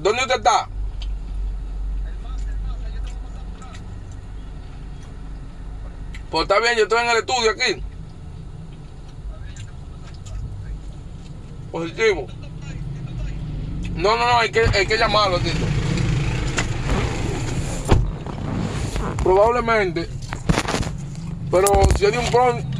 ¿Dónde usted está? Pues está bien, yo estoy en el estudio aquí. Positivo. No, no, no, hay que, hay que llamarlo, Tito. Probablemente. Pero si hay un pronto.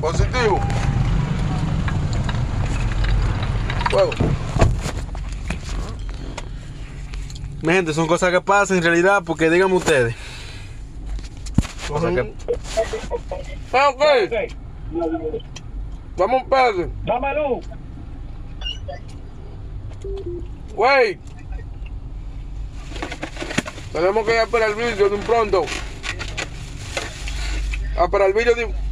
Positivo. Fuego. Mi gente, son cosas que pasan en realidad, porque díganme ustedes. Cosas que- Ah, ok. Vamos, espérate. Dámelo. Wey. Tenemos que ir a esperar el vídeo de un pronto. A esperar el vídeo.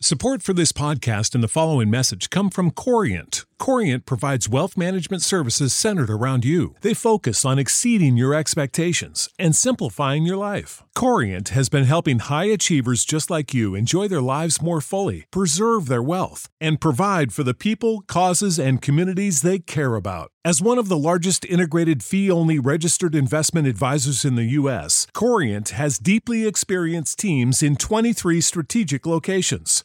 Support for this podcast and the following message come from Corient. Corient provides wealth management services centered around you. They focus on exceeding your expectations and simplifying your life. Corient has been helping high achievers just like you enjoy their lives more fully, preserve their wealth, and provide for the people, causes, and communities they care about. As one of the largest integrated fee only registered investment advisors in the U.S., Corient has deeply experienced teams in 23 strategic locations.